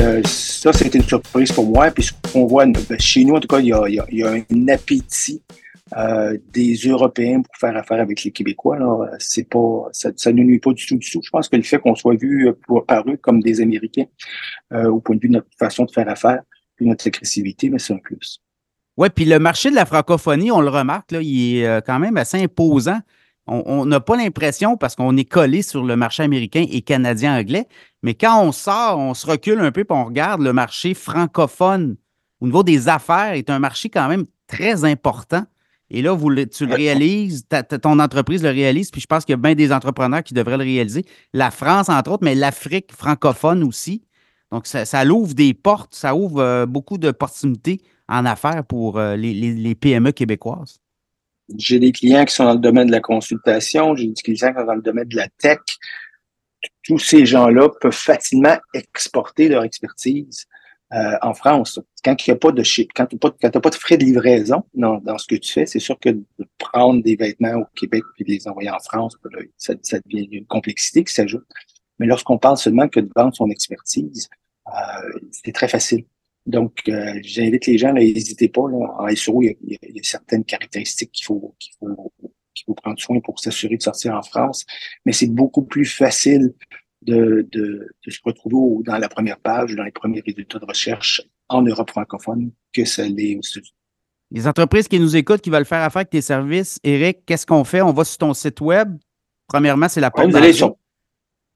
euh, ça, c'était une surprise pour moi. Puis qu'on voit ben, chez nous, en tout cas, il y a, un appétit euh, des Européens pour faire affaire avec les Québécois. Alors, c'est pas, ça, ne nuit pas du tout du tout. Je pense que le fait qu'on soit vu par eux comme des Américains, au point de vue de notre façon de faire affaire, puis notre agressivité, mais c'est un plus. Oui, puis le marché de la francophonie, on le remarque, là, il est quand même assez imposant on n'a pas l'impression parce qu'on est collé sur le marché américain et canadien-anglais, mais quand on sort, on se recule un peu et on regarde le marché francophone au niveau des affaires est un marché quand même très important. Et là, vous, tu le réalises, ton entreprise le réalise, puis je pense qu'il y a bien des entrepreneurs qui devraient le réaliser. La France, entre autres, mais l'Afrique francophone aussi. Donc, ça, ouvre des portes, ça ouvre euh, beaucoup d'opportunités en affaires pour euh, les PME québécoises. J'ai des clients qui sont dans le domaine de la consultation, j'ai des clients qui sont dans le domaine de la tech. Tous ces gens-là peuvent facilement exporter leur expertise euh, en France. Quand il n'y a pas de quand tu n'as pas, de frais de livraison dans, dans ce que tu fais, c'est sûr que de prendre des vêtements au Québec puis de les envoyer en France, ben ça, ça devient une complexité qui s'ajoute. Mais lorsqu'on parle seulement que de vendre son expertise, euh, c'est très facile. Donc, euh, j'invite les gens, n'hésitez pas. Là, en SEO, il y, a, certaines caractéristiques qu'il faut, qu'il faut, qu'il faut prendre soin pour s'assurer de sortir en France. Mais c'est beaucoup plus facile de, de, de, se retrouver dans la première page, dans les premiers résultats de recherche en Europe francophone que ça l'est aux États-Unis. Les entreprises qui nous écoutent, qui veulent faire affaire avec tes services, Eric, qu'est-ce qu'on fait? On va sur ton site web. Premièrement, c'est la porte ouais,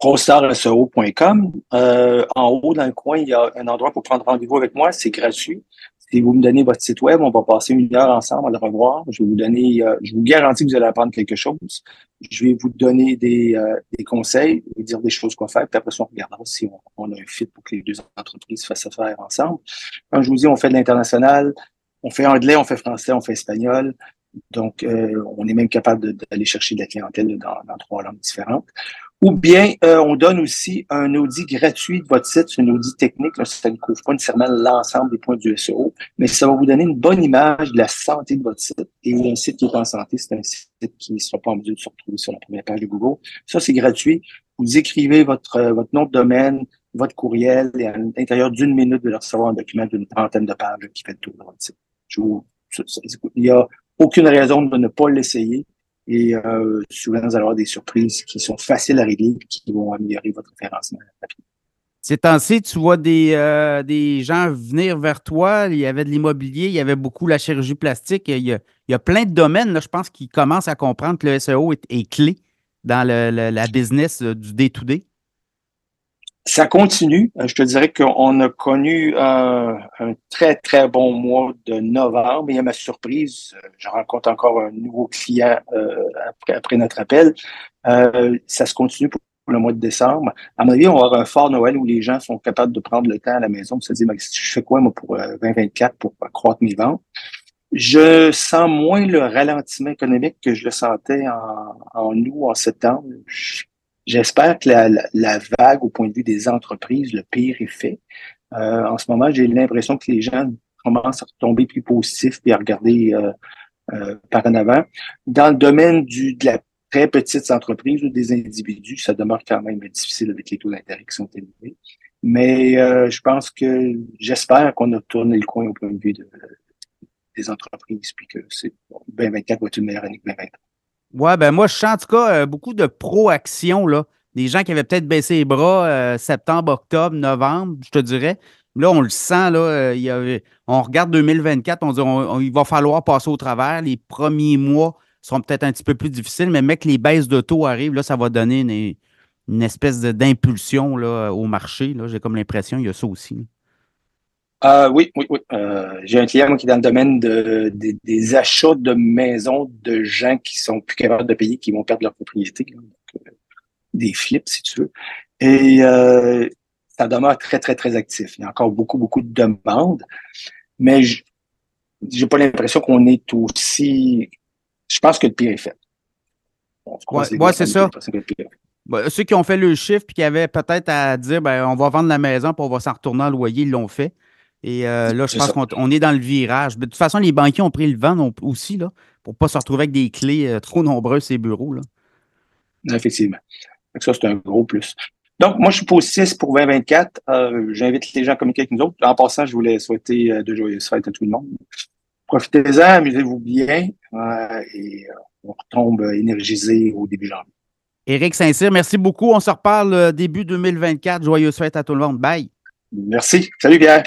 ProStarSEO.com. Euh, en haut, dans le coin, il y a un endroit pour prendre rendez-vous avec moi. C'est gratuit. Si vous me donnez votre site web, on va passer une heure ensemble à le revoir. Je vais vous donner, euh, je vous garantis que vous allez apprendre quelque chose. Je vais vous donner des, euh, des conseils, vous dire des choses qu'on faire, puis après ça, on regardera si on, a un fit pour que les deux entreprises fassent affaire ensemble. Quand je vous dis, on fait de l'international, on fait anglais, on fait français, on fait espagnol. Donc, euh, on est même capable d'aller chercher de la clientèle dans trois langues différentes. Ou bien, euh, on donne aussi un audit gratuit de votre site, c'est un audit technique. Là, ça ne couvre pas nécessairement l'ensemble des points du SEO, mais ça va vous donner une bonne image de la santé de votre site. Et un site qui est en santé, c'est un site qui ne sera pas en mesure de se retrouver sur la première page de Google. Ça, c'est gratuit. Vous écrivez votre, euh, votre nom de domaine, votre courriel, et à l'intérieur d'une minute, de leur recevoir un document d'une trentaine de pages qui fait le tour de votre site. il n'y a aucune raison de ne pas l'essayer. Et euh, souvent, vous allez avoir des surprises qui sont faciles à régler et qui vont améliorer votre référencement rapidement. Ces temps-ci, tu vois des, euh, des gens venir vers toi. Il y avait de l'immobilier, il y avait beaucoup la chirurgie plastique. Il y a, il y a plein de domaines, là, je pense, qui commencent à comprendre que le SEO est, clé dans le, la business euh, du day-to-day. Ça continue. Euh, je te dirais qu'on a connu un, très, très bon mois de novembre. Et à ma surprise, euh, je rencontre encore un nouveau client euh, après, notre appel. ça se continue pour le mois de décembre. À mon avis, on va avoir un fort Noël où les gens sont capables de prendre le temps à la maison pour se dire, je fais quoi, moi, pour 2024 pour accroître mes ventes? Je sens moins le ralentissement économique que je le sentais en, en août, en septembre. J'espère que la, vague au point de vue des entreprises, le pire est fait. Euh, en ce moment, j'ai l'impression que les gens commencent à retomber plus positifs et à regarder euh, euh, par en avant. Dans le domaine du, de la très petite entreprise ou des individus, ça demeure quand même difficile avec les taux d'intérêt qui sont élevés. Mais je pense que j'espère qu'on a tourné le coin au point de vue des entreprises, puis que c'est 2024 va être une meilleure année que 2023. Ouais, ben moi, je sens en tout cas euh, beaucoup de pro-action, là. Des gens qui avaient peut-être baissé les bras euh, septembre, octobre, novembre, je te dirais. Là, on le sent, là, euh, on regarde 2024, on dit il va falloir passer au travers. Les premiers mois seront peut-être un petit peu plus difficiles, mais mec, les baisses de taux arrivent, là, ça va donner une, espèce d'impulsion au marché. J'ai comme l'impression qu'il y a ça aussi. Euh, oui, oui, oui. Euh, j'ai un client qui est dans le domaine de, des achats de maisons de gens qui sont plus capables de payer, qui vont perdre leur propriété. Euh, des flips, si tu veux. Et ça demeure très, très, très actif. Il y a encore beaucoup, beaucoup de demandes. Mais j'ai pas l'impression qu'on est aussi. Je pense que le pire est fait. Oui, c'est ça. ceux qui ont fait le chiffre et qui avaient peut-être à dire ben, on va vendre la maison pour on va s'en retourner en loyer, ils l'ont fait. Et euh, là, je pense qu'on est dans le virage. de toute façon, les banquiers ont pris le vent aussi, là, pour ne pas se retrouver avec des clés euh, trop nombreuses ces bureaux. Là. Effectivement. Ça, c'est un gros plus. Donc, moi, je suis positif pour 2024. Euh, J'invite les gens à communiquer avec nous autres. En passant, je voulais souhaiter euh, de joyeuses fêtes à tout le monde. Profitez-en, amusez-vous bien et on retombe énergisé au début janvier. Éric Saint-Cyr, merci beaucoup. On se reparle début 2024. Joyeuses fêtes à tout le monde. Bye. Merci. Salut, Pierre.